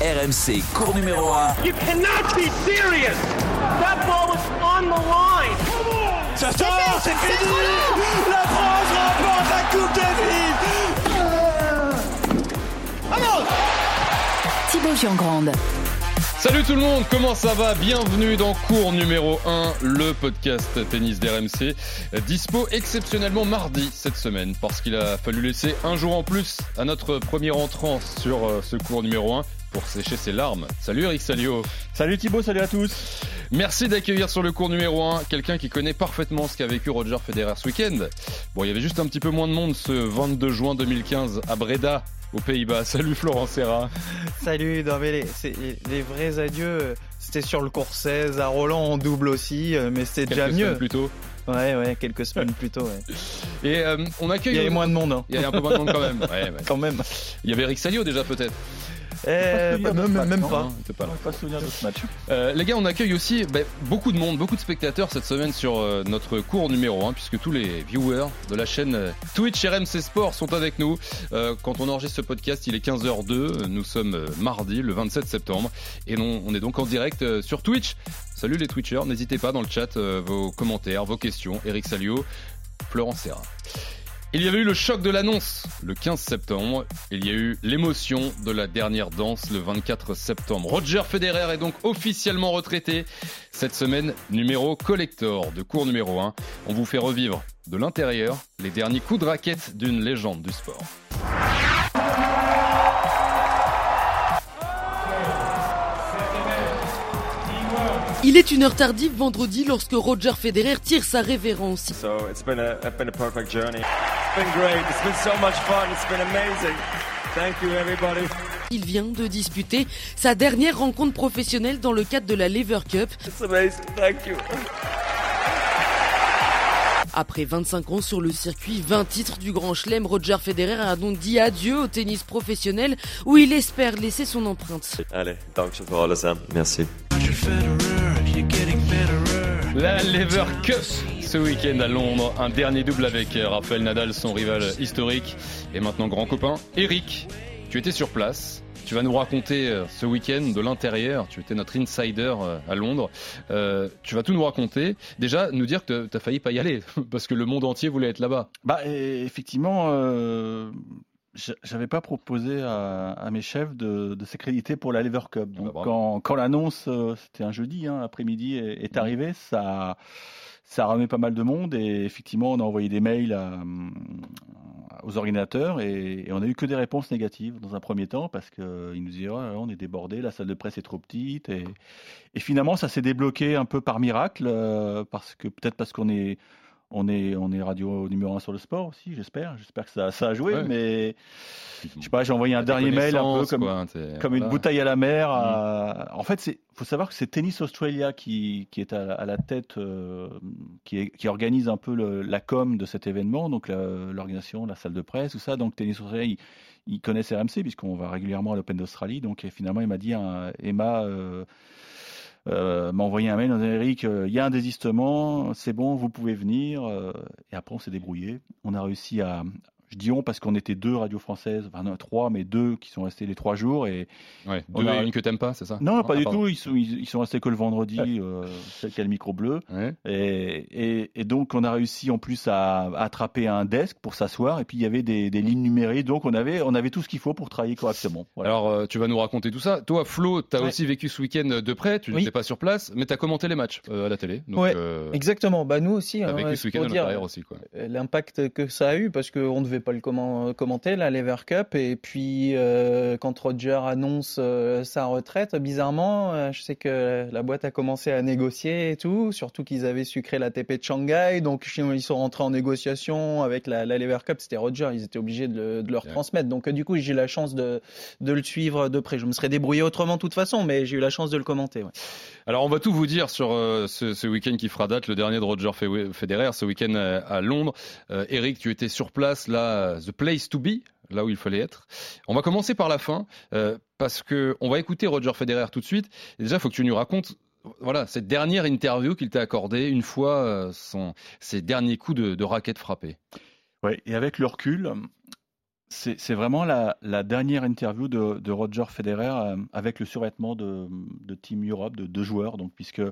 RMC, cours numéro 1. You cannot be serious. That ball was on the line. Ça sort, c'est fini. La France remporte la Coupe Davis. Allons Thibaut Giangrande. Salut tout le monde, comment ça va? Bienvenue dans cours numéro 1, le podcast tennis d'RMC. Dispo exceptionnellement mardi cette semaine parce qu'il a fallu laisser un jour en plus à notre premier entrant sur euh, ce cours numéro 1 pour sécher ses larmes. Salut Eric Salio. Salut Thibaut, salut à tous. Merci d'accueillir sur le cours numéro 1 quelqu'un qui connaît parfaitement ce qu'a vécu Roger Federer ce week-end. Bon, il y avait juste un petit peu moins de monde ce 22 juin 2015 à Breda aux Pays-Bas. Salut Florent Serra. Salut, non mais les, les, les vrais adieux, c'était sur le cours 16, à Roland en double aussi, euh, mais c'était déjà mieux. plus tôt. Ouais, ouais, quelques semaines plus tôt, ouais. Et euh, on accueille. Il y avait moins de monde. Hein. Il y avait un peu moins de monde quand même. Ouais, ouais. quand même. Il y avait Eric Salio déjà peut-être. Eh, Pas même, match, même non, pas. T'es pas là. pas souvenir de ce match. Euh, les gars, on accueille aussi bah, beaucoup de monde, beaucoup de spectateurs cette semaine sur euh, notre cours numéro 1, puisque tous les viewers de la chaîne euh, Twitch RMC Sport sont avec nous. Euh, quand on enregistre ce podcast, il est 15h02, nous sommes euh, mardi, le 27 septembre, et non, on est donc en direct euh, sur Twitch. Salut les Twitchers, n'hésitez pas dans le chat euh, vos commentaires, vos questions. Eric Salio, Florent Serra. Il y avait eu le choc de l'annonce le 15 septembre. Il y a eu l'émotion de la dernière danse le 24 septembre. Roger Federer est donc officiellement retraité. Cette semaine, numéro collector de cours numéro 1. On vous fait revivre de l'intérieur les derniers coups de raquette d'une légende du sport. Il est une heure tardive vendredi lorsque Roger Federer tire sa révérence. So it's been a, it's been a perfect journey. It's been great. It's been so much fun. It's been amazing. Thank you, everybody. Il vient de disputer sa dernière rencontre professionnelle dans le cadre de la Lever Cup. It's amazing. Thank you. Après 25 ans sur le circuit, 20 titres du Grand Chelem, Roger Federer a donc dit adieu au tennis professionnel où il espère laisser son empreinte. Allez, für alles. ja. Merci. La Lever Cup ce week-end à Londres. Un dernier double avec euh, Rafael Nadal, son rival historique et maintenant grand copain. Eric, tu étais sur place. Tu vas nous raconter euh, ce week-end de l'intérieur. Tu étais notre insider euh, à Londres. Euh, tu vas tout nous raconter. Déjà, nous dire que tu as failli pas y aller parce que le monde entier voulait être là-bas. Bah, et effectivement, euh, j'avais pas proposé à, à mes chefs de, de s'accréditer pour la Lever Cup. Donc, bah, bravo. quand, quand l'annonce, euh, c'était un jeudi hein, après-midi, est, est arrivée, ça, ça a ramené pas mal de monde. Et effectivement, on a envoyé des mails à, aux ordinateurs et, et on a eu que des réponses négatives dans un premier temps parce qu'ils nous disaient Oh on est débordé, la salle de presse est trop petite. Et, et finalement, ça s'est débloqué un peu par miracle euh, parce que peut-être parce qu'on est on est, on est radio numéro un sur le sport aussi, j'espère. J'espère que ça, ça a joué, Ouais. mais je sais pas, j'ai envoyé un dernier mail un peu comme, quoi, comme une bouteille à la mer. à- En fait, c'est faut savoir que c'est Tennis Australia qui, qui est à, à la tête, euh, qui, est- qui organise un peu le- la com de cet événement, donc l'organisation, la salle de presse, tout ça. Donc Tennis Australia, ils, ils connaissent RMC puisqu'on va régulièrement à l'Open d'Australie. Donc et finalement, il m'a dit, hein, Emma. euh, euh, m'a envoyé un mail en disant Eric, euh, il y a un désistement, c'est bon, vous pouvez venir. euh, et après, on s'est débrouillé. On a réussi à. Je dis on parce qu'on était deux radios françaises, enfin non, trois, mais deux qui sont restés les trois jours. Et Ouais. Deux a- et une que t'aimes pas, c'est ça? Non, pas Ah, du pardon. tout. Ils sont, ils, ils sont restés que le vendredi, euh, celle qui a le micro bleu. Ouais. Et, et, et donc, on a réussi en plus à, attraper un desk pour s'asseoir. Et puis, il y avait des, des lignes numériques. Donc, on avait, on avait tout ce qu'il faut pour travailler correctement. Voilà. Alors, euh, tu vas nous raconter tout ça. Toi, Flo, tu as Ouais. aussi vécu ce week-end de près. Tu Oui. n'étais pas sur place, mais tu as commenté les matchs euh, à la télé. Donc, Ouais, euh, Exactement, bah nous aussi. hein, vécu ce week-end à l'intérieur aussi. L'impact que ça a eu parce qu'on ne devait pas le comment- commenter la Lever Cup. Et puis euh, quand Roger annonce euh, sa retraite bizarrement euh, je sais que la boîte a commencé à négocier et tout. Surtout qu'ils avaient sucré la TP de Shanghai. Donc ils sont rentrés en négociation avec la, la Lever Cup. C'était Roger. Ils étaient obligés de le, de le Ouais. transmettre. Donc euh, du coup j'ai eu la chance de, de le suivre de près. Je me serais débrouillé autrement de toute façon mais j'ai eu la chance de le commenter ouais. Alors, on va tout vous dire sur euh, ce, ce week-end qui fera date, le dernier de Roger Fe- Federer, ce week-end à, Londres. Euh, Eric, tu étais sur place, là, the place to be, là où il fallait être. On va commencer par la fin, euh, parce que on va écouter Roger Federer tout de suite. Déjà, il faut que tu nous racontes. Voilà, cette dernière interview qu'il t'a accordée une fois euh, ses derniers coups de, de raquette frappés. Ouais, et avec le recul, c'est vraiment la, dernière interview de, Roger Federer euh, avec le survêtement de, Team Europe, de deux joueurs. Donc, puisque,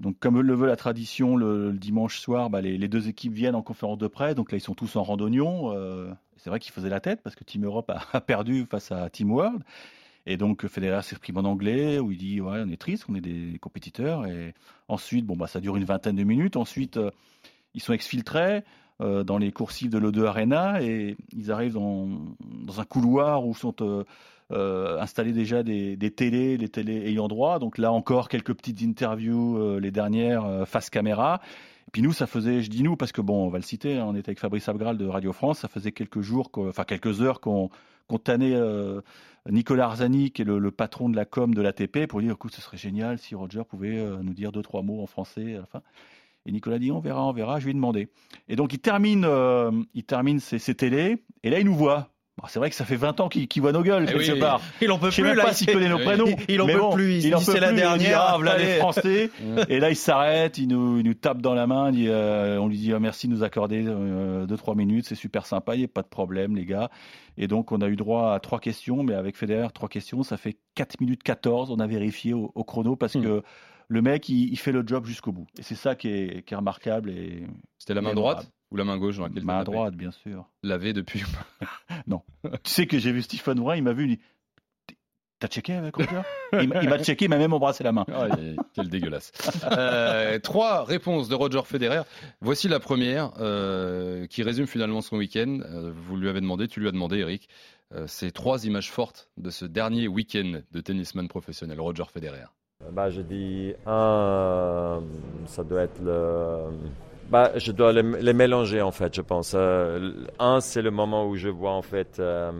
donc, comme le veut la tradition, le, dimanche soir, bah, les, deux équipes viennent en conférence de presse. Donc là, ils sont tous en randonnion. Euh, c'est vrai qu'ils faisaient la tête parce que Team Europe a, perdu face à Team World. Et donc Federer s'exprime en anglais où il dit ouais on est triste, on est des compétiteurs. Et ensuite bon bah ça dure une vingtaine de minutes. Ensuite euh, ils sont exfiltrés. Euh, dans les coursives de l'O2 Arena et ils arrivent dans, un couloir où sont euh, euh, installés déjà des, télés, les télés ayant droit. Donc là encore, quelques petites interviews, les dernières face caméra. Et puis nous, ça faisait, je dis nous parce que bon, on va le citer, hein, on était avec Fabrice Abgral de Radio France, ça faisait quelques jours, enfin quelques heures qu'on qu tannait Nicolas Arzani, qui est le, patron de la com de l'ATP, pour dire, écoute, ce serait génial si Roger pouvait nous dire deux, trois mots en français à la fin. Et Nicolas dit on verra, on verra, je lui ai demandé. Et donc il termine, euh, il termine ses, télés, et là il nous voit. c'est vrai que ça fait 20 ans qu'il voit nos gueules, eh quelque part. Il en peut je plus. sais même pas s'il connaît nos prénoms. Il en peut plus. Il, c'est la dernière. Ah, voilà les Français. et là, il s'arrête, il nous, il nous tape dans la main. Euh, on lui dit ah, merci de nous accorder 2-3 euh, minutes. C'est super sympa. Il n'y a pas de problème, les gars. Et donc, on a eu droit à trois questions. Mais avec Federer, trois questions, ça fait 4 minutes 14. On a vérifié au, chrono parce hmm. que le mec, il, fait le job jusqu'au bout. Et c'est ça qui est, remarquable. Et C'était la main droite ou la main gauche dans Main droite, bien sûr. Lavé depuis. non. tu sais que j'ai vu Stephen Brun, il m'a vu, il dit T'as checké avec Roger Il m'a checké, il m'a même embrassé la main. Oh, quel dégueulasse. Euh, trois réponses de Roger Federer. Voici la première, euh, qui résume finalement son week-end. Euh, vous lui avez demandé, tu lui as demandé, Eric. ces trois images fortes de ce dernier week-end de tennisman professionnel, Roger Federer. Bah, je dis un, ça doit être le. Bah, je dois les, mélanger en fait, je pense. Euh, un, c'est le moment où je vois en fait euh,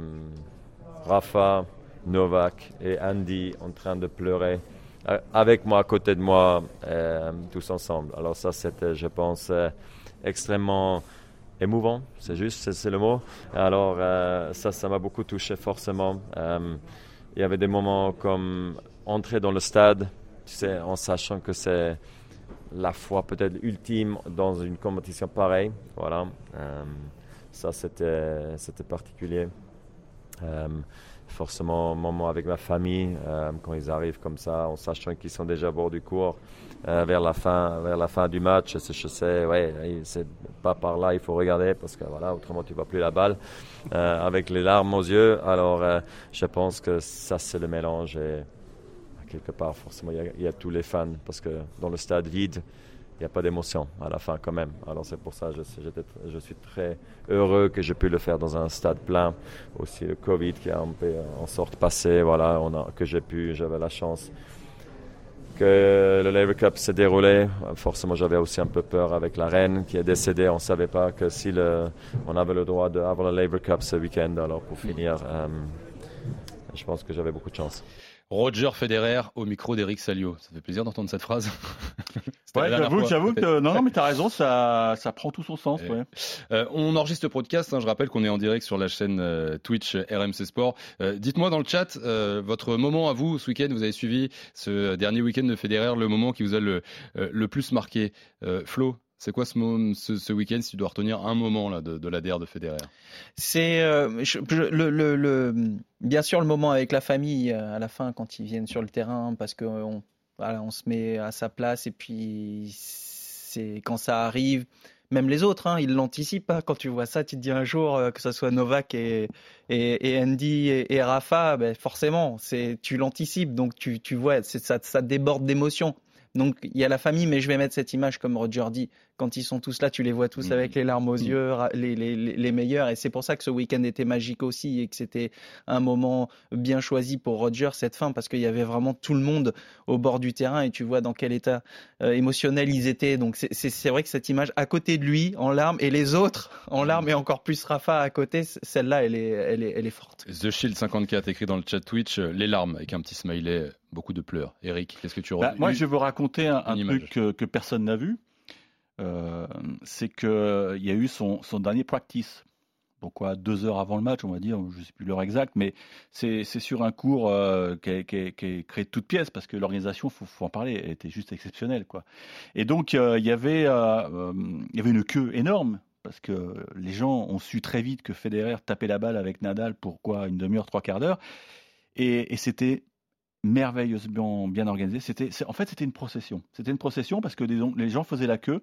Rafa, Novak et Andy en train de pleurer euh, avec moi à côté de moi, tous ensemble. Alors ça, c'était, je pense, extrêmement émouvant. C'est juste, c'est le mot. Alors ça, ça m'a beaucoup touché forcément. Il y avait des moments comme entrer dans le stade, tu sais, en sachant que c'est la foi peut-être ultime dans une compétition pareille. Voilà. Euh, ça, c'était, c'était particulier. Euh, forcément, un moment avec ma famille, euh, quand ils arrivent comme ça, en sachant qu'ils sont déjà au bord du cours, vers, la fin, vers la fin du match, je sais, ouais, c'est pas par là, il faut regarder, parce que voilà, autrement tu ne vois plus la balle, avec les larmes aux yeux. Alors, je pense que ça, c'est le mélange. Et, quelque part, forcément, il y, a, tous les fans, parce que dans le stade vide, il n'y a pas d'émotion à la fin quand même. Alors c'est pour ça que je, suis très heureux que j'ai pu le faire dans un stade plein. Aussi le Covid qui a un en sorte passé, voilà, que j'ai pu, j'avais la chance que le Labour Cup s'est déroulé. Forcément, j'avais aussi un peu peur avec la reine qui est décédée. On ne savait pas que si le, on avait le droit d'avoir le Labour Cup ce week-end. Alors pour finir, euh, je pense que j'avais beaucoup de chance. Roger Federer au micro d'Eric Salio. Ça fait plaisir d'entendre cette phrase. ouais, j'avoue, que non, non, mais t'as raison, ça, ça prend tout son sens. Ouais. Euh, on enregistre le podcast. Hein, je rappelle qu'on est en direct sur la chaîne euh, Twitch RMC Sport. Euh, dites-moi dans le chat votre moment à vous ce week-end. Vous avez suivi ce dernier week-end de Federer, le moment qui vous a le, le plus marqué. Flo, c'est quoi ce, week-end si tu dois retenir un moment là, de, de l'ADR de Federer? C'est euh, bien sûr le moment avec la famille euh, à la fin quand ils viennent sur le terrain parce qu'on on se met à sa place et puis c'est quand ça arrive. Même les autres, hein, ils l'anticipent pas. Quand tu vois ça, tu te dis un jour euh, que ce soit Novak et, Andy et, Rafa, ben forcément, c'est tu l'anticipes, donc tu, tu vois, ça, ça déborde d'émotions. Donc il y a la famille, mais je vais mettre cette image comme Roger dit. Quand ils sont tous là, tu les vois tous avec mm. les larmes aux mm. yeux, les, les, les meilleurs. Et c'est pour ça que ce week-end était magique aussi et que c'était un moment bien choisi pour Roger, cette fin, parce qu'il y avait vraiment tout le monde au bord du terrain et tu vois dans quel état euh, émotionnel ils étaient. Donc c'est vrai que cette image à côté de lui, en larmes, et les autres en mm. larmes, et encore plus Rafa à côté, celle-là, elle est, elle, est, elle est forte. The Shield 54 écrit dans le chat Twitch, euh, les larmes avec un petit smiley beaucoup de pleurs. Eric, qu'est-ce que tu bah, Moi, je vais vous raconter un, truc que, personne n'a vu. Euh, c'est qu'il euh, y a eu son, dernier practice. Donc, quoi, deux heures avant le match, on va dire, je ne sais plus l'heure exacte, mais c'est sur un cours euh, qui, est, créé de toutes pièces parce que l'organisation, il faut, en parler, était juste exceptionnelle. Quoi. Et donc, il, y avait, une queue énorme parce que les gens ont su très vite que Federer tapait la balle avec Nadal pour quoi une demi-heure, trois quarts d'heure. Et, c'était merveilleusement bien organisé. En fait, c'était une procession. C'était une procession parce que les gens faisaient la queue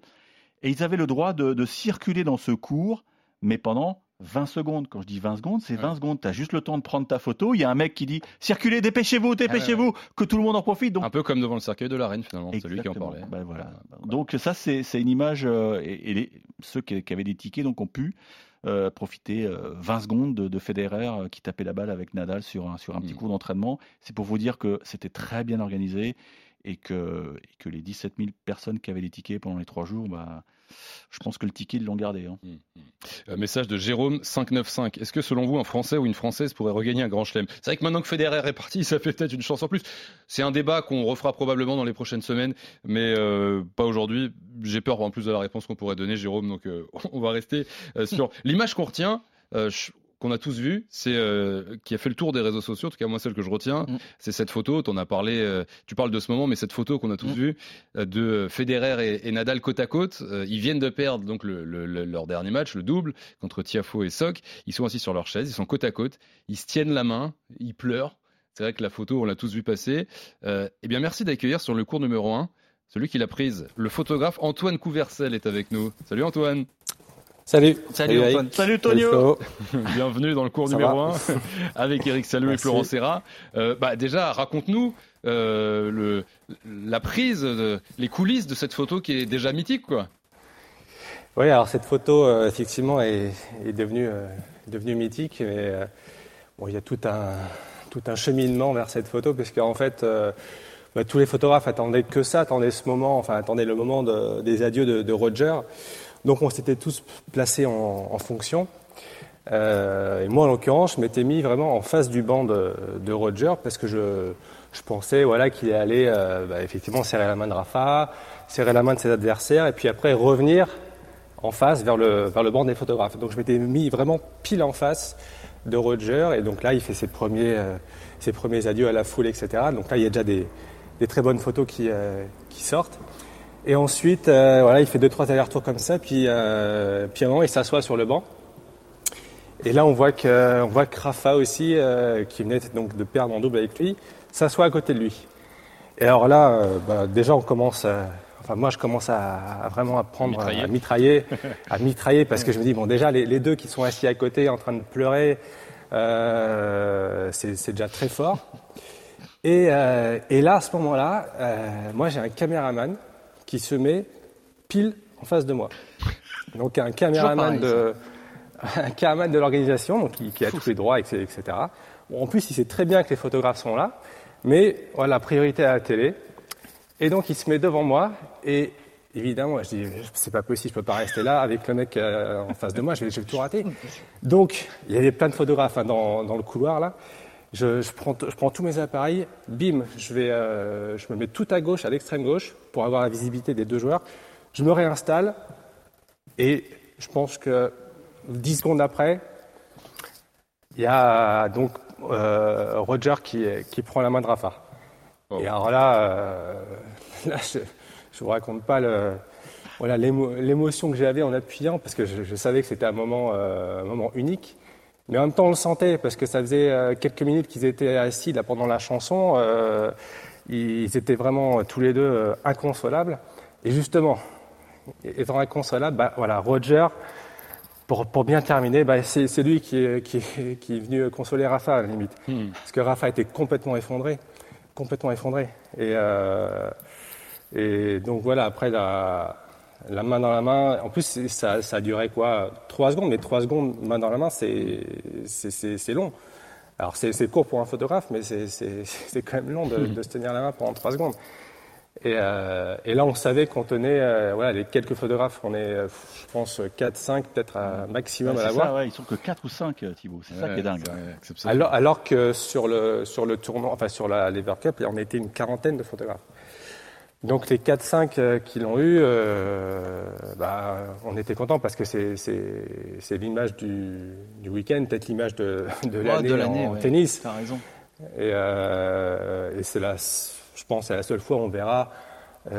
et ils avaient le droit de, de circuler dans ce cours, mais pendant 20 secondes. Quand je dis 20 secondes, c'est 20 secondes. Tu as juste le temps de prendre ta photo. Il y a un mec qui dit circulez, dépêchez-vous, dépêchez-vous, que tout le monde en profite. Donc... Un peu comme devant le cercueil de la reine, finalement, celui qui en parlait. Ben voilà. Donc, ça, c'est une image. Euh, et, les, ceux qui, avaient des tickets donc, ont pu. Euh, profiter 20 euh, secondes de, Federer qui tapait la balle avec Nadal sur un, sur un petit hmm. coup d'entraînement. C'est pour vous dire que c'était très bien organisé et que, et que les 17 000 personnes qui avaient des tickets pendant les trois jours, bah, je pense que le ticket, ils l'ont gardé. Hein. Hum, hum. Euh, message de Jérôme 595. Est-ce que selon vous, un Français ou une Française pourrait regagner un grand chelem? C'est vrai que maintenant que Federer est parti, ça fait peut-être une chance en plus. C'est un débat qu'on refera probablement dans les prochaines semaines, mais euh, pas aujourd'hui. J'ai peur en plus de la réponse qu'on pourrait donner, Jérôme, donc euh, on va rester sur l'image qu'on retient qu'on a tous vu, c'est euh, qui a fait le tour des réseaux sociaux, en tout cas moi celle que je retiens, mm. c'est cette photo. Tu en as parlé, euh, tu parles de ce moment, mais cette photo qu'on a tous mm. vue euh, de Federer et, Nadal côte à côte. ils viennent de perdre donc leur dernier match, le double contre Tiafo et Sock. Ils sont assis sur leur chaise, ils sont côte à côte, ils se tiennent la main, ils pleurent. C'est vrai que la photo, on l'a tous vu passer. eh bien, merci d'accueillir sur le cours numéro 1 celui qui l'a prise. Le photographe Antoine Couvercel est avec nous. Salut Antoine. Salut. Salut, Antoine. Salut Tonio. Bienvenue dans le cours numéro 1 avec Eric Salou et Florent Serra. Euh, bah, déjà, raconte-nous euh, le, la prise, de, les coulisses de cette photo qui est déjà mythique. quoi. Oui, alors cette photo, euh, effectivement, est, est devenue, euh, devenue mythique. Mais euh, bon, il y a tout un, tout un cheminement vers cette photo, parce qu'en fait, bah, tous les photographes attendaient que ça, attendaient ce moment, enfin attendaient le moment de, des adieux de, de Roger. Donc on s'était tous placés en, fonction. Euh, et moi, en l'occurrence, je m'étais mis vraiment en face du banc de, Roger parce que je, pensais voilà, qu'il allait euh, bah, effectivement serrer la main de Rafa, serrer la main de ses adversaires et puis après revenir en face vers le, vers le banc des photographes. Donc je m'étais mis vraiment pile en face de Roger et donc là il fait ses premiers, euh, ses premiers adieux à la foule, etc. Donc là il y a déjà des, très bonnes photos qui, qui sortent. Et ensuite, euh, voilà, il fait deux trois allers-retours comme ça, puis euh, puis un moment, il s'assoit sur le banc. Et là, on voit que on voit que Rafa aussi, euh, qui venait donc de perdre en double avec lui, s'assoit à côté de lui. Et alors là, bah, déjà, on commence. enfin, moi, je commence à, vraiment à prendre à mitrailler, à mitrailler, parce que je me dis bon, déjà, les, les, deux qui sont assis à côté, en train de pleurer, c'est déjà très fort. Et, et là, à ce moment-là, moi, j'ai un caméraman qui se met pile en face de moi. Donc un caméraman de, un caméraman de l'organisation, qui, qui, a tous les droits, etc. Bon, en plus, il sait très bien que les photographes sont là, mais voilà, priorité à la télé. Et donc, il se met devant moi, et évidemment, je dis, c'est pas possible, je peux pas rester là avec le mec euh, en face de moi, je vais, tout rater. Donc, il y avait plein de photographes hein, dans, dans, le couloir là. Je, je, prends, je, prends, tous mes appareils, bim, je, vais, euh, je me mets tout à gauche, à l'extrême gauche, pour avoir la visibilité des deux joueurs. Je me réinstalle et je pense que 10 secondes après, il y a donc euh, Roger qui, qui, prend la main de Rafa. Oh. Et alors là, euh, là je ne vous raconte pas le, voilà, l'émotion que j'avais en appuyant, parce que je, savais que c'était un moment, un moment unique. Mais en même temps, on le sentait parce que ça faisait euh, quelques minutes qu'ils étaient assis là pendant la chanson. Euh, ils étaient vraiment tous les deux euh, inconsolables. Et justement, étant inconsolables, bah, voilà, Roger, pour, pour bien terminer, bah, c'est lui qui est, qui, qui est, venu consoler Rafa à la limite. Hmm. Parce que Rafa était complètement effondré. Complètement effondré. Et, euh, et donc voilà, après la, la main dans la main. En plus, ça, ça a duré quoi Trois secondes, mais trois secondes main dans la main, c'est long. Alors c'est court pour un photographe, mais c'est quand même long de, de, se tenir la main pendant trois secondes. Et, euh, et là, on savait qu'on tenait, euh, voilà, les quelques photographes, on est, euh, je pense, 4, 5, peut-être un maximum à l'avoir. Ouais, ils sont que 4 ou 5, Thibaut. C'est ça qui est dingue. alors, alors que sur le, sur le tournoi, enfin sur la Lever Cup, on était une quarantaine de photographes. Donc les 4-5 euh, qui l'ont eu, euh, bah, on était content parce que c'est l'image du, du week-end, peut-être l'image de, de l'année en tennis. As raison. Et, euh, et c'est la, je pense, c'est la seule fois où on verra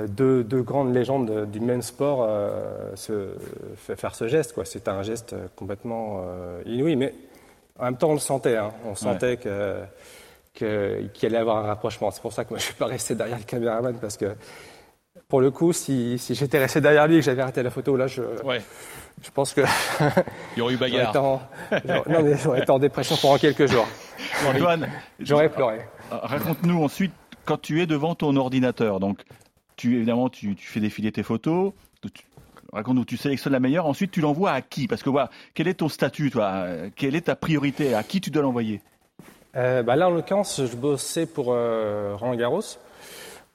deux, deux, grandes légendes du même sport se, faire ce geste. Quoi. C'était un geste complètement inouï, mais en même temps, on le sentait. Hein. On sentait que qu'il allait avoir un rapprochement. C'est pour ça que moi, je ne suis pas resté derrière le caméraman parce que, pour le coup, si, si j'étais resté derrière lui et que j'avais arrêté la photo, là, je, ouais. je pense que. Il y aurait eu bagarre. non, mais j'aurais été en dépression pendant quelques jours. Antoine, j'aurais pleuré. Raconte-nous ensuite, quand tu es devant ton ordinateur, donc, tu, évidemment, tu, tu fais défiler tes photos. Raconte-nous, tu sélectionnes la meilleure, ensuite tu l'envoies à qui? Parce que voilà, quel est ton statut, toi? Quelle est ta priorité? À qui tu dois l'envoyer? Euh, bah Là, en l'occurrence, je bossais pour euh, Roland Garros.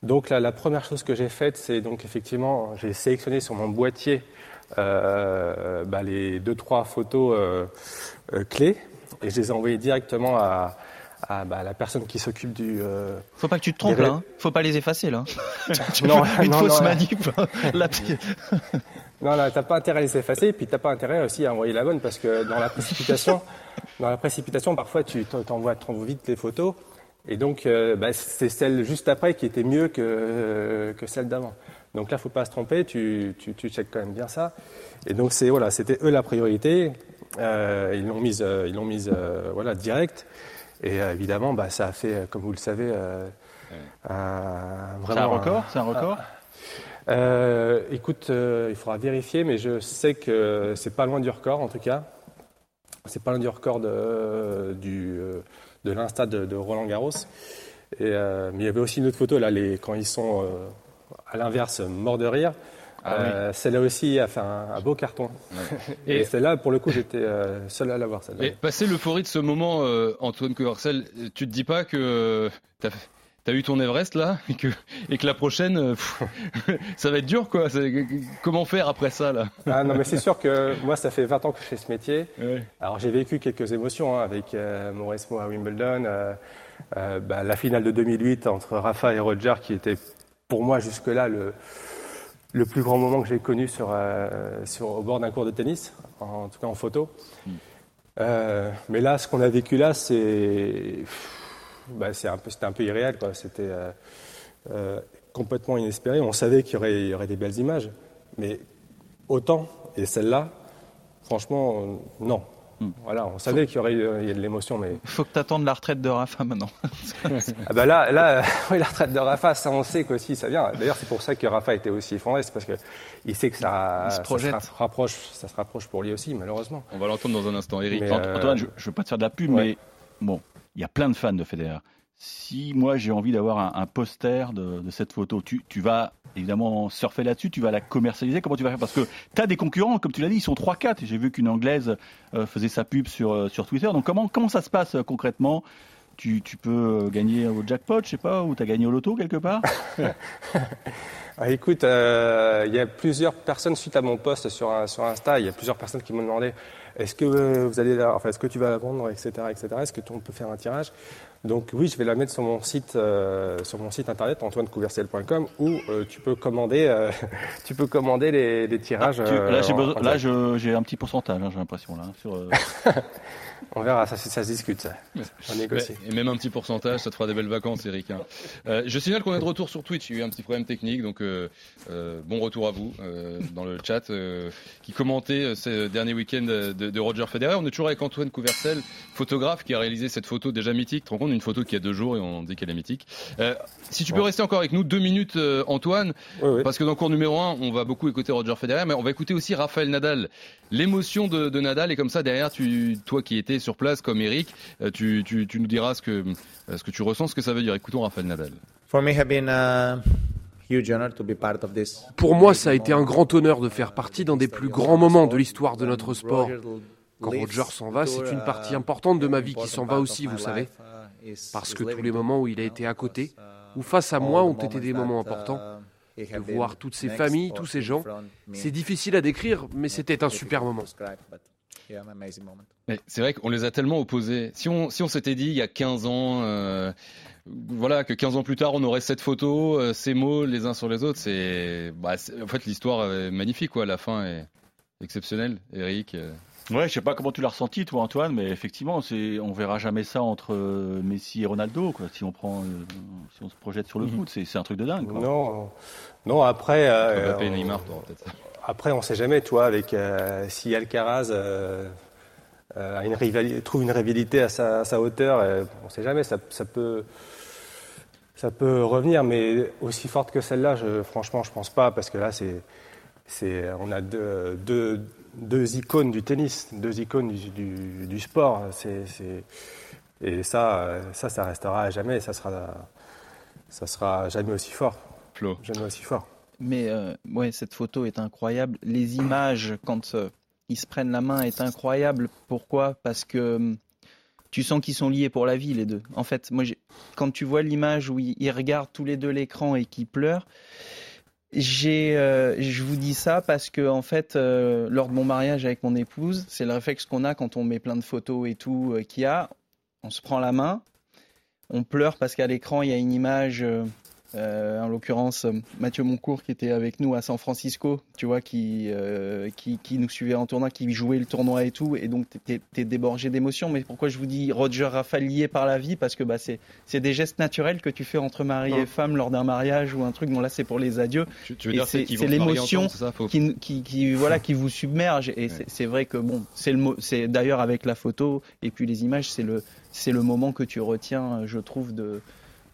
Donc là, la première chose que j'ai faite, c'est donc effectivement, j'ai sélectionné sur mon boîtier euh, bah, les deux trois photos euh, clés et je les ai envoyées directement à, à bah, la personne qui s'occupe du. Euh, Faut pas que tu te trompes là. Hein. Faut pas les effacer là. non, une non, fausse non, manip. La... non, là, t'as pas intérêt à les effacer, et puis t'as pas intérêt aussi à envoyer la bonne parce que dans la précipitation, dans la précipitation, parfois tu t'envoies trop vite les photos, et donc euh, bah, c'est celle juste après qui était mieux que euh, que celle d'avant. Donc là, faut pas se tromper, tu tu, tu checkes quand même bien ça. Et donc c'est voilà, c'était eux la priorité. Euh, ils l'ont mise, ils l'ont mise voilà direct. Et euh, évidemment, bah, ça a fait, comme vous le savez, euh, vraiment. C'est un record C'est un record euh, Écoute, il faudra vérifier, mais je sais que c'est pas loin du record, en tout cas. C'est pas loin du record de, du, de l'Insta de, de, Roland Garros. Et, mais il y avait aussi une autre photo, là, les, quand ils sont à l'inverse, morts de rire. Ah, euh, oui. Celle-là aussi a fait un, un beau carton. Ouais. Et, et celle-là, pour le coup, j'étais euh, seul à l'avoir. Et passé l'euphorie de ce moment, euh, Antoine Courcel, tu te dis pas que t'as as eu ton Everest là et que, et que la prochaine, pff, ça va être dur quoi. Comment faire après ça là? Ah non mais c'est sûr que moi ça fait 20 ans que je fais ce métier. Ouais. Alors j'ai vécu quelques émotions hein, avec euh, Maurice Mo à Wimbledon, euh, euh, bah, la finale de 2008 entre Rafa et Roger qui était pour moi jusque là le le plus grand moment que j'ai connu sur, euh, sur, au bord d'un cours de tennis, en, en, tout cas en photo. Mm. Euh, mais là, ce qu'on a vécu là, c'est bah, un, peu, un peu irréel. C'était euh, euh, complètement inespéré. On savait qu'il y, y, aurait des belles images, mais autant, et celle-là, franchement, non. Mm. Voilà, on savait qu'il y aurait il y a de l'émotion, mais. Faut que tu attendes la retraite de Rafa maintenant. ah bah là, là, oui, la retraite de Rafa, ça on sait qu'aussi ça vient. D'ailleurs, c'est pour ça que Rafa était aussi effondré, c'est parce que il sait que ça, se, projette. ça se rapproche, ça se rapproche pour lui aussi, malheureusement. On va l'entendre dans un instant, Eric. Mais, euh... Antoine, je, je veux pas te faire de la pub, ouais. mais bon, il y a plein de fans de Federer. Si moi j'ai envie d'avoir un, poster de, de cette photo, tu, tu vas évidemment surfer là-dessus, tu vas la commercialiser. Comment tu vas faire? Parce que tu as des concurrents, comme tu l'as dit, ils sont 3-4. J'ai vu qu'une Anglaise euh, faisait sa pub sur, euh, sur Twitter. Donc comment, comment ça se passe euh, concrètement? Tu, peux gagner au jackpot, je sais pas, ou tu as gagné au loto quelque part? Ah, Écoute, il euh, y a plusieurs personnes suite à mon post sur, sur Insta, il y a plusieurs personnes qui m'ont demandé est-ce que vous allez enfin, est-ce que tu vas vendre, etc., etc. Est-ce que on peut faire un tirage? Donc oui, je vais la mettre sur mon site, euh, sur mon site internet antoinecouverciel.com où euh, tu peux commander, euh, tu peux commander les, les tirages. Ah, tu, là, j'ai, besoin, là j'ai un petit pourcentage, hein, j'ai l'impression là. Sur, On verra, ça, ça se discute, ça. On négocie. Et même un petit pourcentage, ça te fera des belles vacances, Eric. Hein. Euh, je signale qu'on est de retour sur Twitch. Il y a eu un petit problème technique, donc euh, euh, bon retour à vous euh, dans le chat euh, qui commentait ce dernier week-end de, de, Roger Federer. On est toujours avec Antoine Couvercel, photographe qui a réalisé cette photo déjà mythique. Tu une photo qui a deux jours et on dit qu'elle est mythique. Euh, si tu peux ouais. rester encore avec nous deux minutes, Antoine, oui, oui. parce que dans le cours numéro un, on va beaucoup écouter Roger Federer, mais on va écouter aussi Raphaël Nadal. L'émotion de, de Nadal et comme ça derrière, tu, toi qui étais sur place comme Eric, tu, tu, tu, nous diras ce que, ce que tu ressens, ce que ça veut dire. Écoutons Raphaël Nadal. Pour moi, ça a été un grand honneur de faire partie d'un des plus grands moments de l'histoire de notre sport. Quand Roger s'en va, c'est une partie importante de ma vie qui s'en va aussi, vous savez. Parce que tous les moments où il a été à côté, ou face à moi, ont été des moments importants. De voir toutes ces familles, tous ces gens, c'est difficile à décrire, mais c'était un super moment. C'est vrai qu'on les a tellement opposés. Si on si on s'était dit il y a 15 ans, euh, voilà, que 15 ans plus tard on aurait cette photo, euh, ces mots les uns sur les autres, c'est bah, en fait l'histoire est magnifique quoi. La fin est exceptionnelle. Eric. Euh... Ouais, je sais pas comment tu l'as ressenti, toi, Antoine, mais effectivement, c'est, on verra jamais ça entre euh, Messi et Ronaldo, quoi. Si on prend, euh, si on se projette sur le mhm. foot, c'est, c'est un truc de dingue. Quoi. Non, non. Après, euh, Neymar, peut-être. Après, on sait jamais, toi, avec si Alcaraz a une rivalité, trouve une rivalité à sa, à sa hauteur, on sait jamais, ça, ça peut ça peut revenir, mais aussi forte que celle-là, je, franchement, je pense pas, parce que là, c'est, c'est, on a deux, deux, deux, icônes du tennis, deux icônes du, du, du sport. C'est, et ça, ça, ça restera à jamais, ça sera, ça sera jamais aussi fort. Flo. Jamais aussi fort. Mais euh, ouais, cette photo est incroyable. Les images, quand euh, ils se prennent la main, est incroyable. Pourquoi? Parce que tu sens qu'ils sont liés pour la vie, les deux. En fait, moi, quand tu vois l'image où ils, regardent tous les deux l'écran et qu'ils pleurent, j'ai, euh, je vous dis ça parce que en fait, euh, lors de mon mariage avec mon épouse, c'est le réflexe qu'on a quand on met plein de photos et tout euh, qu'il y a. On se prend la main, on pleure parce qu'à l'écran il y a une image euh, en l'occurrence Mathieu Moncourt qui était avec nous à San Francisco, tu vois, qui, euh, qui, qui, nous suivait en tournoi, qui jouait le tournoi et tout, et donc t'es es débordé d'émotions. Mais pourquoi je vous dis Roger Raffalier par la vie? Parce que bah, c'est des gestes naturels que tu fais entre mari et femme lors d'un mariage ou un truc. Bon là c'est pour les adieux. c'est l'émotion qui, qui, qui, voilà, qui vous submerge. Et c'est vrai que bon, c'est d'ailleurs avec la photo et puis les images, c'est le, le moment que tu retiens, je trouve, de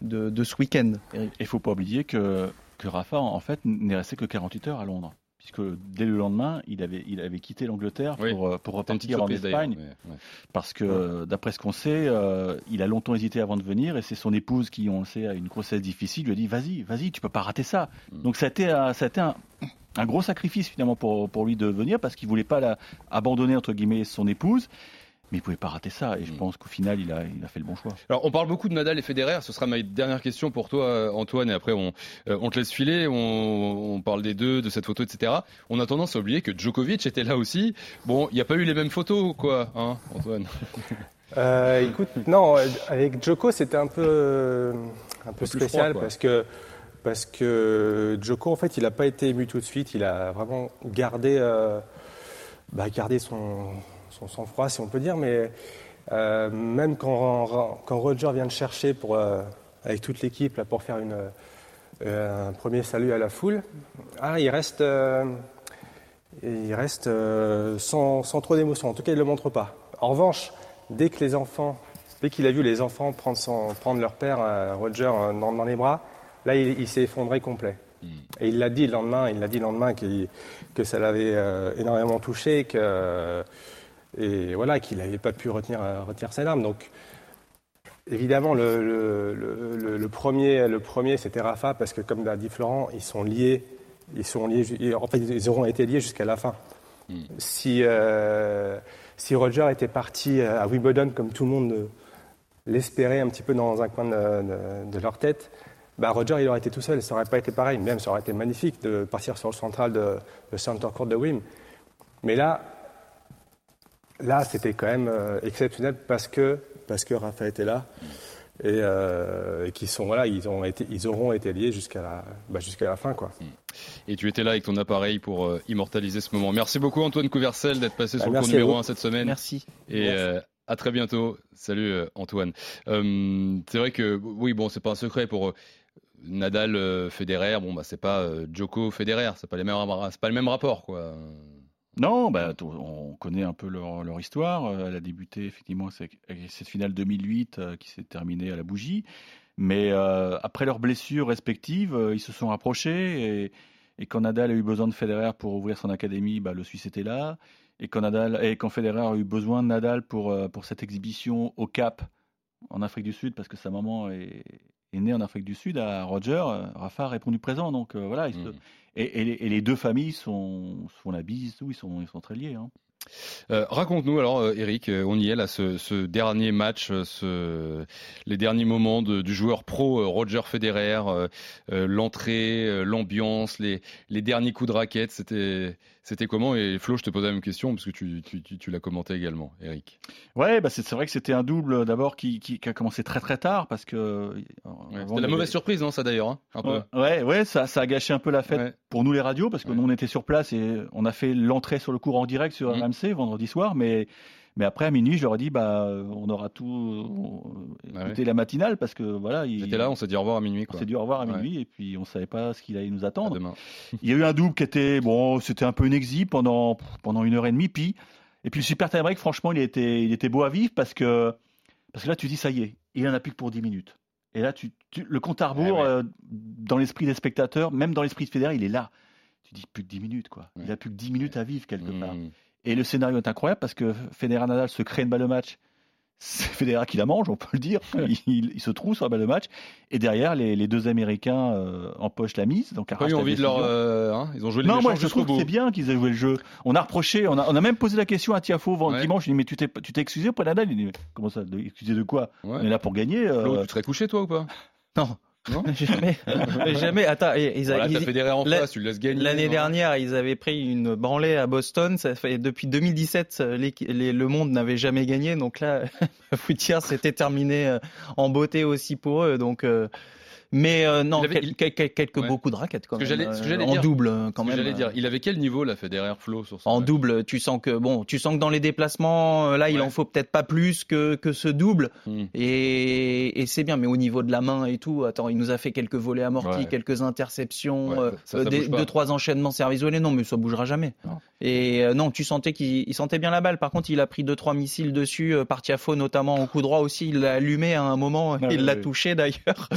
de, ce week-end. Il ne faut pas oublier que, que Rafa, en fait, n'est resté que 48 heures à Londres. Puisque dès le lendemain, il avait, il avait quitté l'Angleterre pour, euh, pour repartir en Espagne. Parce que, d'après ce qu'on sait, euh, il a longtemps hésité avant de venir et c'est son épouse qui, on le sait, a une grossesse difficile, lui a dit Vas-y, vas-y, tu peux pas rater ça. Mm. Donc ça a été, ça a été un, un, gros sacrifice finalement pour, pour lui de venir parce qu'il voulait pas la, abandonner, entre guillemets, son épouse mais il pouvait pas rater ça. Et je mm. pense qu'au final, il a, il a fait le bon choix. Alors, on parle beaucoup de Nadal et Federer. Ce sera ma dernière question pour toi, Antoine. Et après, on, euh, on te laisse filer. On, on, parle des deux, de cette photo, etc. On a tendance à oublier que Djokovic était là aussi. Bon, il n'y a pas eu les mêmes photos, quoi, hein, Antoine? Euh, Écoute, non, avec Djoko, c'était un peu, un peu, spécial parce que parce que Djoko, en fait, il n'a pas été ému tout de suite. Il a vraiment gardé, euh, bah, gardé son, son sang-froid, si on peut dire, mais euh, même quand, quand, Roger vient de chercher pour, euh, avec toute l'équipe pour faire une, euh, un premier salut à la foule, ah, il reste, il reste sans, sans, trop d'émotion. En tout cas, il ne le montre pas. En revanche, dès que les enfants, dès qu'il a vu les enfants prendre, son, prendre leur père, Roger, dans, dans, les bras, là, il, il s'est effondré complet. Hmm. Et il l'a dit le lendemain, il l'a dit le lendemain que ça l'avait énormément touché, que et voilà, qu'il n'avait pas pu retenir, retenir ses larmes. Donc, évidemment, le, premier, le premier c'était Rafa, parce que comme l'a dit Florent, ils sont liés, ils sont liés, en fait, ils auront été liés jusqu'à la fin. Hmm. Si, euh, si Roger était parti à Wimbledon, comme tout le monde l'espérait un petit peu dans un coin de, leur tête, bah Roger, il aurait été tout seul, ça n'aurait pas été pareil. Même, ça aurait été magnifique de partir sur le central de, de Center Court de Wim. Mais là, là, c'était quand même euh, exceptionnel parce que, parce que Rafa était là et, euh, qui sont voilà, ils ont été, ils auront été liés jusqu'à la, bah, jusqu'à la fin quoi. Mm. Et tu étais là avec ton appareil pour euh, immortaliser ce moment. Merci beaucoup Antoine Couvercel d'être passé sur le cours numéro 1 cette semaine. Merci. Et à très bientôt. Salut Antoine. c'est vrai que oui bon c'est pas un secret pour Nadal Federer bon bah c'est pas Djoko Federer c'est pas les mêmes c'est pas le même rapport quoi. Non, bah, on connaît un peu leur, histoire. Euh, elle a débuté effectivement avec cette finale 2008 euh, qui s'est terminée à la bougie. Mais euh, après leurs blessures respectives, ils se sont rapprochés. Et, quand Nadal a eu besoin de Federer pour ouvrir son académie, bah, le Suisse était là. Et quand, et Federer a eu besoin de Nadal pour cette exhibition au Cap en Afrique du Sud, parce que sa maman est, est née en Afrique du Sud, à Roger, Rafa a répondu présent. Donc voilà, il se, mmh. Et, les, deux familles sont, font la bise, ils sont, ils sont très liés. Hein. Euh, raconte-nous alors, euh, Eric, euh, on y est là, ce, dernier match, ce, les derniers moments du joueur pro Roger Federer, l'entrée, l'ambiance, les, les, derniers coups de raquette, c'était c'était comment Et Flo, je te posais la même question parce que tu, tu, tu, l'as commenté également, Eric. Ouais, bah c'est vrai que c'était un double d'abord qui, qui, a commencé très très tard parce que. c'était la mauvaise surprise, non, ça d'ailleurs, hein, un peu. Ouais, ouais, ça, ça a gâché un peu la fête pour nous les radios parce que nous on était sur place et on a fait l'entrée sur le cours en direct sur mmh. RMC vendredi soir, mais mais après, à minuit, je leur ai dit, bah, on aura tout ah écouté la matinale parce que voilà. Il... J'étais là, on s'est dit au revoir à minuit. On s'est dit au revoir à minuit et puis on savait pas ce qu'il allait nous attendre. Il y a eu un double qui était, bon, c'était un peu une exi pendant, pendant une heure et demie. Puis, et puis le super time break, franchement, il était, il était beau à vivre parce que, parce que là, tu dis, ça y est, il en a plus que pour 10 minutes. Et là, tu, le compte à rebours, euh, dans l'esprit des spectateurs, même dans l'esprit de Federer, il est là. Tu dis plus que 10 minutes, quoi. Il a plus que 10 minutes à vivre quelque mmh. Et le scénario est incroyable parce que Federer Nadal se crée une balle de match. C'est Federer qui la mange, on peut le dire. Il, se trouve sur la balle de match. Et derrière, les, deux Américains euh, empochent la mise. Donc, ils ont envie de leur. Euh, hein, ils ont joué le Non, moi je trouve que c'est bien qu'ils aient joué le jeu. On a reproché, on a, on a même posé la question à Tiafo ouais. dimanche. Je lui ai dit, mais tu t'es, excusé pour Nadal? Il dit, comment ça Excusé de quoi? On est là pour gagner. Euh... tu serais couché toi ou pas? Non. Non jamais. jamais. Attends, ils, voilà, ils, fait en face, tu le laisses gagner. L'année dernière, ils avaient pris une branlée à Boston. Ça fait depuis 2017, les, le monde n'avait jamais gagné. Donc là, dire, c'était terminé euh, en beauté aussi pour eux. Donc euh, mais euh, non, quelques beaucoup de raquettes quand même. Euh, en double quand même. J'allais dire, il avait quel niveau là Federer Flo sur En double, tu sens que bon, tu sens que dans les déplacements, euh, là, il en faut peut-être pas plus que que ce double. Hmm. Et, et c'est bien, mais au niveau de la main et tout, attends, il nous a fait quelques volets amortis, quelques interceptions, deux trois enchaînements service volés. Non, mais ça bougera jamais. Et non, tu sentais qu'il sentait bien la balle. Par contre, il a pris deux trois missiles dessus, par Tiafo notamment au coup droit aussi. Il l'a allumé à un moment, ah il l'a touché d'ailleurs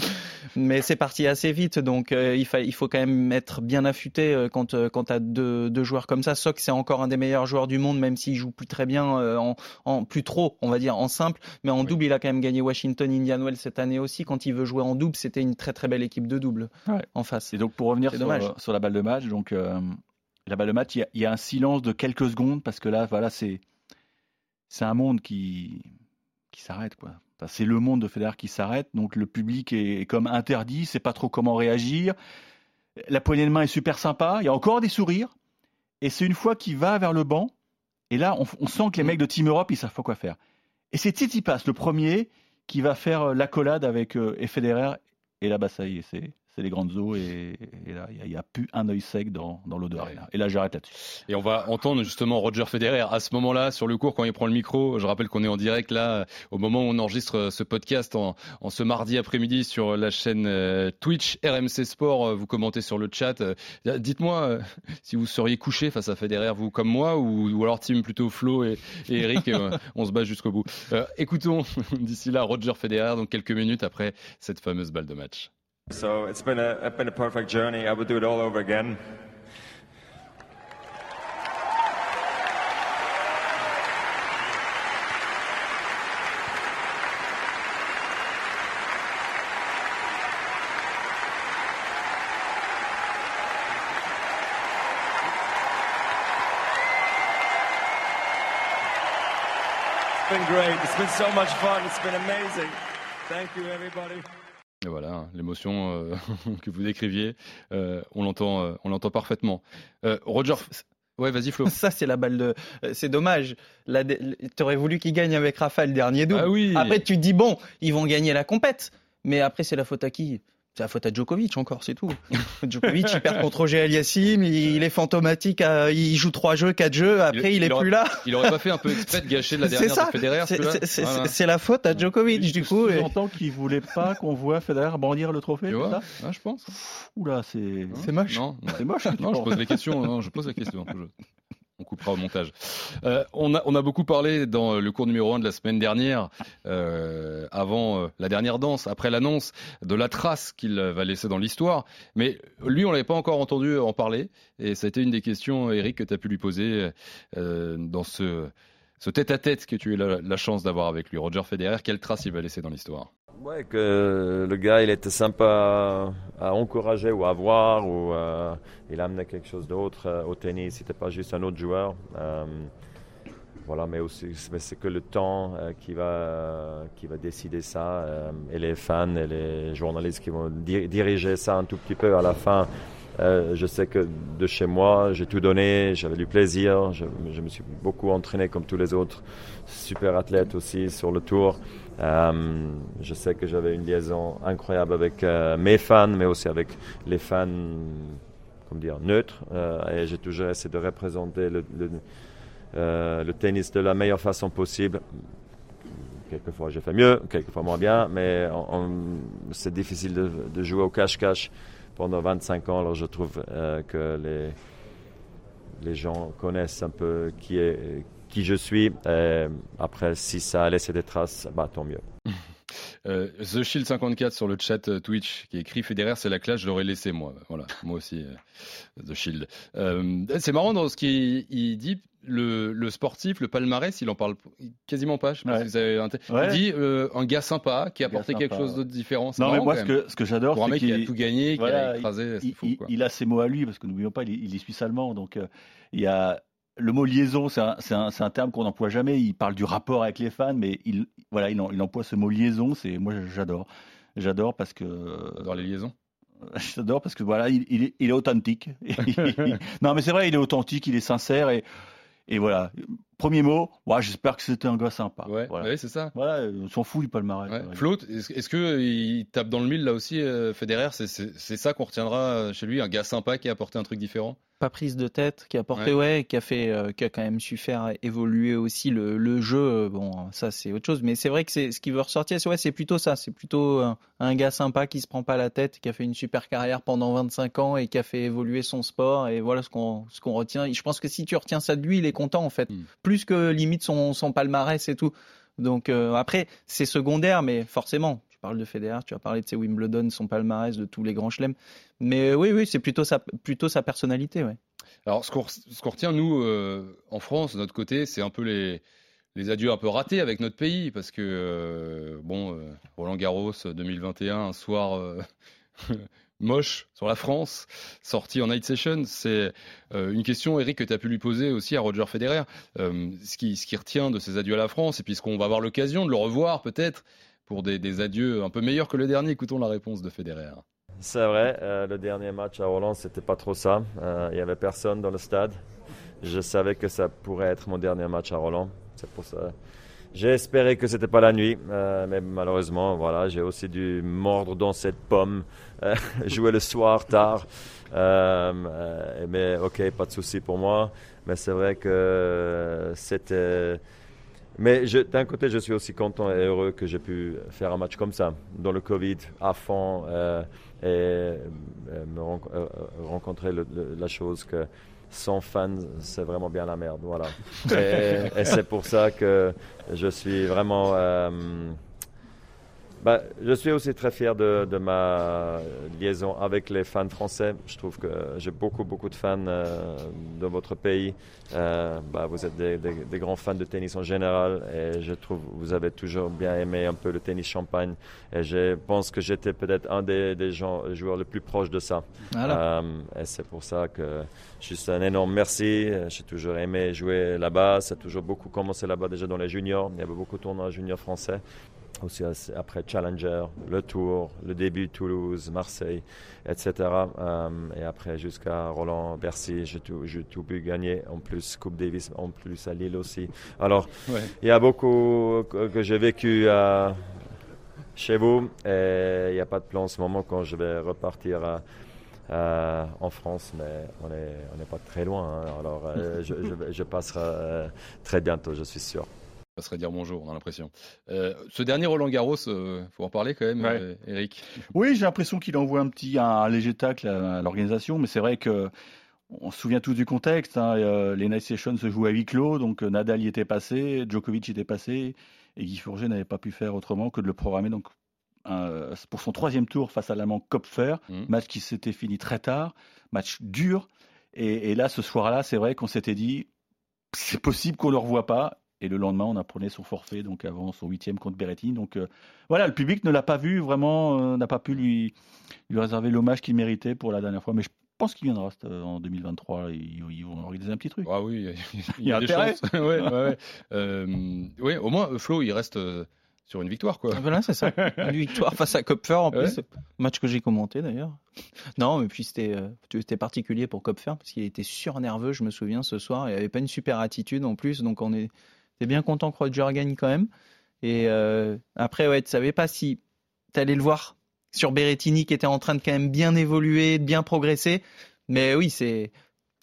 mais c'est parti assez vite, donc euh, il, il, faut quand même être bien affûté euh, quand, euh, quand tu as deux, deux, joueurs comme ça. Sock, c'est encore un des meilleurs joueurs du monde, même s'il joue plus très bien, en, en, plus trop, on va dire, en simple. Mais en double, il a quand même gagné Washington Indian Wells cette année aussi. Quand il veut jouer en double, c'était une très très belle équipe de double en face. Et donc pour revenir sur, sur, la balle de match, donc la balle de match, il y, y, a un silence de quelques secondes parce que là, voilà, c'est c'est un monde qui qui s'arrête quoi c'est le monde de Federer qui s'arrête, donc le public est, comme interdit, sait pas trop comment réagir. La poignée de main est super sympa, il y a encore des sourires, et c'est une fois qu'il va vers le banc, et là on, sent que les mecs de Team Europe ils savent pas quoi faire. Et c'est Tsitsipas, le premier, qui va faire l'accolade avec euh, Federer, et ça y est, c'est c'est les grandes eaux et, là, il n'y a, plus un œil sec dans, dans l'odeur. Et là, j'arrête là-dessus. Et on va entendre justement Roger Federer à ce moment-là sur le cours quand il prend le micro. Je rappelle qu'on est en direct là au moment où on enregistre ce podcast en, en ce mardi après-midi sur la chaîne euh, Twitch RMC Sport. Vous commentez sur le chat. Euh, dites-moi euh, si vous seriez couché face à Federer, vous comme moi, ou, ou alors team plutôt Flo et, et Eric. on se bat jusqu'au bout. écoutons d'ici là Roger Federer, donc quelques minutes après cette fameuse balle de match. So it's been a, been a perfect journey. I would do it all over again. It's been great. It's been so much fun. It's been amazing. Thank you, everybody. Et voilà, hein, l'émotion euh, que vous décriviez, euh, on l'entend, euh, on l'entend parfaitement. Roger, ouais, vas-y Flo. Ça c'est la balle de, c'est dommage. Tu aurais voulu qu'il gagne avec Rafa le dernier double. Ah oui. Après tu te dis bon, ils vont gagner la compète, mais après c'est la faute à qui? C'est la faute à Djokovic encore, c'est tout. Djokovic, il perd contre Roger Aliassim, il est fantomatique, il joue trois jeux, quatre jeux, après il, est plus là. Il aurait pas fait un peu exprès de gâcher la dernière de Federer C'est la faute à Djokovic, du coup. Tu entends qu'il voulait pas qu'on voit Federer brandir le trophée, tu vois ah, Je pense. Oula, c'est c'est moche. Non, c'est moche. Non, je pose les questions. Non, je pose la question. On coupera au montage. Euh, on, a, on, a, beaucoup parlé dans le cours numéro 1 de la semaine dernière, euh, avant euh, la dernière danse, après l'annonce de la trace qu'il va laisser dans l'histoire. Mais lui, on l'avait pas encore entendu en parler. Et ça a été une des questions, Eric, que tu as pu lui poser euh, dans ce, tête-à-tête que tu as eu la chance d'avoir avec lui. Roger Federer, quelle trace il va laisser dans l'histoire? Ouais, que le gars, il était sympa à, encourager ou à voir, ou euh, il amenait quelque chose d'autre euh, au tennis. Il n'était pas juste un autre joueur. Euh, voilà, mais c'est que le temps qui va qui va décider ça, et les fans et les journalistes qui vont diriger ça un tout petit peu à la fin. je sais que de chez moi, j'ai tout donné, j'avais du plaisir, je, je, me suis beaucoup entraîné comme tous les autres, super athlète aussi sur le tour. Je sais que j'avais une liaison incroyable avec mes fans, mais aussi avec les fans comme dire, neutres. et j'ai toujours essayé de représenter le, tennis de la meilleure façon possible Quelquefois j'ai fait mieux, quelquefois moins bien, mais c'est difficile de, jouer au cache-cache pendant 25 ans. Alors je trouve euh, que les gens connaissent un peu qui, est, qui je suis. après, si ça a laissé des traces, bah, tant mieux. Euh, The Shield 54 sur le chat euh, Twitch qui écrit Federer c'est la classe je l'aurais laissé moi voilà moi aussi The Shield c'est marrant dans ce qu'il dit le, sportif, le palmarès, il en parle quasiment pas. Je sais pas si vous avez Il dit euh, un gars sympa qui a apporté quelque chose d'autre différent. Non, mais moi, ce que, ce que j'adore, c'est qu'il a tout gagné, qui a écrasé. Il, a ses mots à lui, parce que n'oublions pas, il, est suisse allemand. Donc, euh, il y a le mot liaison, c'est un, un, terme qu'on n'emploie jamais. Il parle du rapport avec les fans, mais il, voilà, il, il emploie ce mot liaison. C'est moi, j'adore. J'adore parce que. J'adore les liaisons. J'adore parce que voilà, il, il, est, il est authentique. non, mais c'est vrai, il est authentique, il est sincère et et voilà, premier mot, ouais, j'espère que c'était un gars sympa. Ouais, voilà. c'est ça. Voilà, on s'en fout du palmarès. Ouais. Flo, est-ce qu'il tape dans le mille là aussi, euh, Federer C'est ça qu'on retiendra chez lui, un gars sympa qui a apporté un truc différent? Pas prise de tête, qui a porté, ouais, qui a fait, euh, qui a quand même su faire évoluer aussi le, le jeu. Euh, bon, ça c'est autre chose, mais c'est vrai que c'est ce qui veut ressortir, c'est ouais, c'est plutôt ça, c'est plutôt un, gars sympa qui se prend pas la tête, qui a fait une super carrière pendant 25 ans et qui a fait évoluer son sport. Et voilà ce qu'on ce qu'on retient. Et je pense que si tu retiens ça de lui, il est content en fait, hmm. plus que limite son, son palmarès et tout. Donc euh, après, c'est secondaire, mais forcément, tu parles de Federer, tu as parlé de ses Wimbledon, son palmarès, de tous les grands chelems. Mais oui, oui, c'est plutôt sa, personnalité. Ouais. Alors, ce qu'on, retient, nous, euh, en France, de notre côté, c'est un peu les, adieux un peu ratés avec notre pays, parce que, euh, bon, euh, Roland Garros 2021, un soir moche sur la France, sorti en night session, c'est une question, Eric, que tu as pu lui poser aussi à Roger Federer. ce, qui, retient de ces adieux à la France, et puisqu'on va avoir l'occasion de le revoir peut-être pour des, adieux un peu meilleurs que le dernier, écoutons la réponse de Federer. C'est vrai, euh, le dernier match à Roland, c'était pas trop ça. Euh, il n'y avait personne dans le stade. Je savais que ça pourrait être mon dernier match à Roland. C'est pour ça. J'ai espéré que c'était pas la nuit, euh, mais malheureusement, voilà, j'ai aussi dû mordre dans cette pomme, jouer le soir tard. mais ok, pas de souci pour moi. Mais c'est vrai que c'était mais d'un côté, je suis aussi content et heureux que j'ai pu faire un match comme ça, dans le Covid, à fond, euh, et euh, me euh, rencontrer la chose que sans fans, c'est vraiment bien la merde. Voilà. et, et c'est pour ça que je suis vraiment bah, je suis aussi très fier de, de, ma liaison avec les fans français. Je trouve que j'ai beaucoup, beaucoup de fans euh, de votre pays. Euh, bah, vous êtes des, des, grands fans de tennis en général et je trouve que vous avez toujours bien aimé un peu le tennis champagne. Et je pense que j'étais peut-être un des, des gens, joueurs les plus proches de ça. Euh, et c'est pour ça que juste un énorme merci. J'ai toujours aimé jouer là-bas. Ça a toujours beaucoup commencé là-bas déjà dans les juniors. Il y avait beaucoup de tournois juniors français aussi après Challenger, le Tour, le début Toulouse, Marseille, etc. Euh, et après jusqu'à Roland, Bercy, j'ai tout, tout, pu gagner. En plus, Coupe Davis, en plus à Lille aussi. Alors, il y a beaucoup que, j'ai vécu euh, chez vous et il n'y a pas de plan en ce moment quand je vais repartir euh, en France, mais on n'est on pas très loin. Hein. Alors, je, je, je passerai très bientôt, je suis sûr ça serait dire bonjour, on a l'impression. Euh, ce dernier Roland Garros, il euh, faut en parler quand même, euh, Eric. Oui, j'ai l'impression qu'il envoie un petit un léger tacle à, l'organisation, mais c'est vrai que on se souvient tous du contexte. Hein, les Night Sessions se jouent à huis clos, donc Nadal y était passé, Djokovic y était passé, et Guy Fourget n'avait pas pu faire autrement que de le programmer donc pour son troisième tour face à l'Allemand Kopfer, mmh. match qui s'était fini très tard, match dur. Et, et là, ce soir-là, c'est vrai qu'on s'était dit, c'est possible qu'on ne le revoie pas. Et le lendemain, on apprenait son forfait, donc avant son huitième contre Berrettini. Donc euh, voilà, le public ne l'a pas vu vraiment, euh, n'a pas pu lui, lui réserver l'hommage qu'il méritait pour la dernière fois. Mais je pense qu'il viendra euh, en 2023. Ils, vont organiser un petit truc. Ah oui, il y a, des chances. ouais, ouais, ouais. oui, au moins, Flo, il reste sur une victoire, quoi. Ah, Voilà, c'est ça. Une victoire face à Kopfer en plus. Match que j'ai commenté d'ailleurs. Non, mais puis c'était euh, c'était particulier pour Kopfer parce qu'il était surnerveux, je me souviens, ce soir. Il avait pas une super attitude en plus. Donc on est, était bien content que Roger gagne quand même. Et euh, après, ouais, tu savais pas si tu allais le voir sur Berrettini qui était en train de quand même bien évoluer, de bien progresser. Mais oui, c'est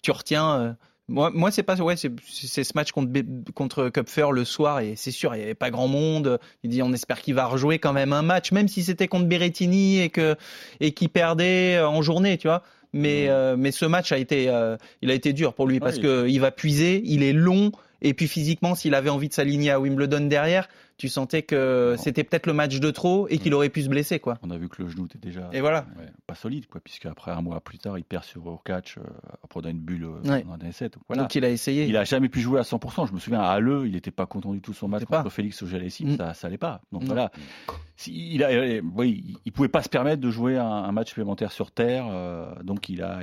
tu retiens. euh, moi, moi c'est pas ouais, c'est ce match contre contre Kupfer le soir et c'est sûr il y avait pas grand monde. Il dit on espère qu'il va rejouer quand même un match, même si c'était contre Berrettini et que et qu'il perdait euh, en journée, tu vois. Mais euh, mais ce match a été il a été dur pour lui parce il- que il va puiser, il est long et puis physiquement s'il avait envie de s'aligner à Wimbledon derrière, tu sentais que c'était peut-être le match de trop et qu'il aurait pu se blesser quoi. On a vu que le genou était déjà Et voilà. ouais, pas solide, quoi, puisque après un mois plus tard, il perd sur Urkach euh, après dans une bulle euh, Ouais. dans un set. Donc, voilà. Donc il a essayé. Il a jamais pu jouer à 100%. Je me souviens à Halle, il n'était pas content du tout de son match contre pas. Félix Auger-Aliassime, Mm. ça, ça allait pas. Donc Non. voilà. Si- il a, euh, oui, il- pouvait pas se permettre de jouer un, un match supplémentaire sur terre. euh, donc il a,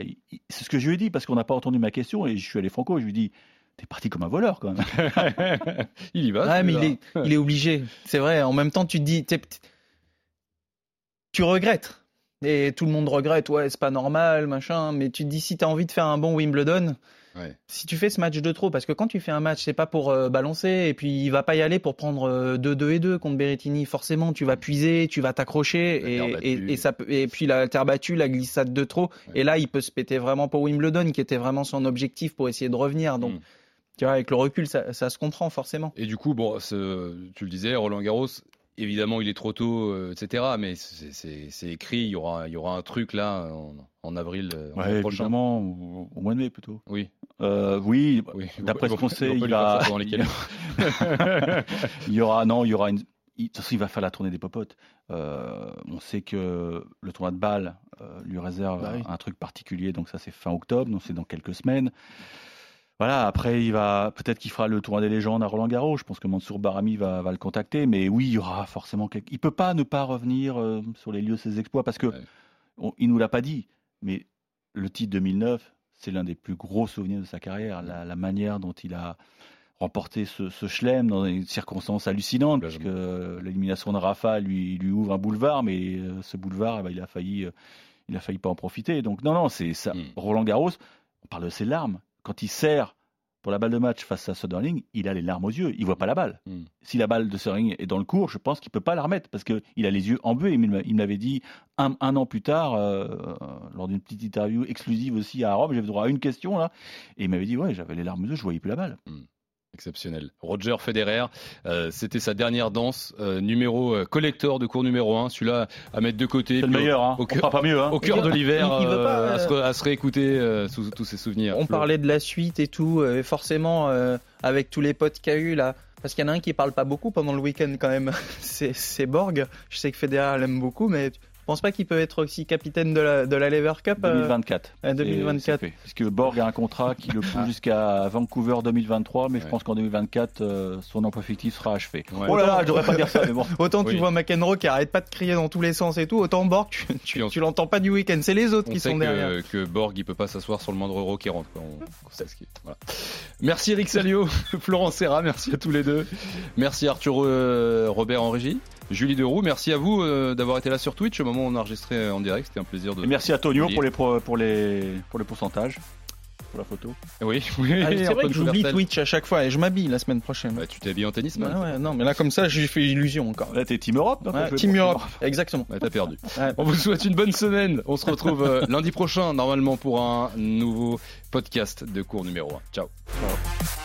c'est ce que je lui ai dit parce qu'on n'a pas entendu ma question et je suis allé franco. Je lui ai dit, t'es parti comme un voleur quand même. il y va. Ouais, mais il est, il est obligé. C'est vrai. En même temps, tu te dis, tu regrettes. Et tout le monde regrette. Ouais, c'est pas normal, machin. Mais tu te dis, si t'as envie de faire un bon Wimbledon, Ouais. si tu fais ce match de trop, parce que quand tu fais un match, c'est pas pour euh, balancer, et puis il va pas y aller pour prendre 2-2 et 2 contre Berrettini. Forcément, tu vas puiser, tu vas t'accrocher, et, et, et ça et puis la terre battue, la glissade de trop. Et là, il peut se péter vraiment pour Wimbledon, qui était vraiment son objectif pour essayer de revenir. Donc, Mm. Tu vois, avec le recul, ça, ça se comprend forcément. Et du coup, bon, ce- tu le disais, Roland Garros, évidemment, il est trop tôt, euh, etc. Mais c'est- écrit, il y aura, il y aura un truc là en, en avril euh, Ouais, prochain. évidemment, au, au mois de mai plutôt. Oui. Euh, oui, Oui, d'après ce qu'on sait, il va, il y aura, non, il y aura une. il- De toute façon, il va faire la tournée des popotes. Euh, on sait que le tournoi de Bâle euh, lui réserve Bah oui. un truc particulier, donc ça c'est fin octobre, donc c'est dans quelques semaines. Voilà, après il va peut-être qu'il fera le tournoi des légendes à Roland Garros. Je pense que Mansour Barami va, va le contacter, mais oui, il y aura forcément quelque... Il peut pas ne pas revenir euh, sur les lieux de ses exploits parce que Ouais. on- il nous l'a pas dit, mais le titre 2009, c'est l'un des plus gros souvenirs de sa carrière. La, la manière dont il a remporté ce, ce chelem dans des circonstances hallucinantes, parce que l'élimination de Rafa lui, lui ouvre un boulevard, mais euh, ce boulevard, eh ben, il a failli, euh, il a failli pas en profiter. Donc non, non, c'est ça. Mm. Roland Garros, on parle de ses larmes. Quand il sert pour la balle de match face à Söderling, il a les larmes aux yeux, il voit pas la balle. Mm. Si la balle de Söderling est dans le cours, je pense qu'il peut pas la remettre parce que il a les yeux embués. Il m'a- il m'avait dit un, un an plus tard, euh, lors d'une petite interview exclusive aussi à Rome, j'avais droit à une question là, et il m'avait dit ouais, j'avais les larmes aux yeux, je voyais plus la balle. Exceptionnel. Roger Federer, euh, c'était sa dernière danse, euh, numéro euh, collector de cours numéro 1, celui-là à mettre de côté. C'est le meilleur, hein. Au, cœur- pas mieux. Hein. au cœur de l'hiver, Il- il veut euh, pas, à, se, à se réécouter euh, sous tous ses souvenirs. On Flo. parlait de la suite et tout, euh, et forcément, euh, avec tous les potes qu'il y a eu là, parce qu'il y en a un qui parle pas beaucoup pendant le week-end quand même, c'est c'est Borg. Je sais que Federer l'aime beaucoup, mais pense pas qu'il peut être aussi capitaine de la, de la Lever Cup. euh, 2024. euh, 2024. C'est- c'est fait. Puisque Borg a un contrat qui le pousse jusqu'à Vancouver 2023, mais je pense qu'en 2024, euh, son emploi fictif sera achevé. Ouais. Oh là là, je devrais pas dire ça, mais bon. Autant Oui. tu vois McEnroe qui arrête pas de crier dans tous les sens et tout, autant Borg, tu, tu, l'entends pas du week-end, c'est les autres On qui sait sont derrière. que, que Borg il peut pas s'asseoir sur le moindre euro qui rentre. quoi. On, on sait ce qui est. Voilà. Merci Eric Salio, Florent Serra, merci à tous les deux. Merci Arthur euh, Robert en régie. Julie Deroux, merci à vous euh, d'avoir été là sur Twitch au moment où on a enregistré euh, en direct. C'était un plaisir de. Et merci à Tonio pour les, pro- pour, les, pour les pourcentages, pour la photo. Oui, oui. Ah, c'est vrai que j'oublie. Twitch à chaque fois et je m'habille la semaine prochaine. Bah, tu t'es habillé en tennis, man. ouais, non, mais là comme ça, j'ai fait illusion encore. Là, t'es Team Europe, Ouais, Team Europe, exactement. T'as perdu. Ouais. On vous souhaite une bonne semaine. On se retrouve euh, lundi prochain, normalement, pour un nouveau podcast de cours numéro 1. Ciao. Ciao.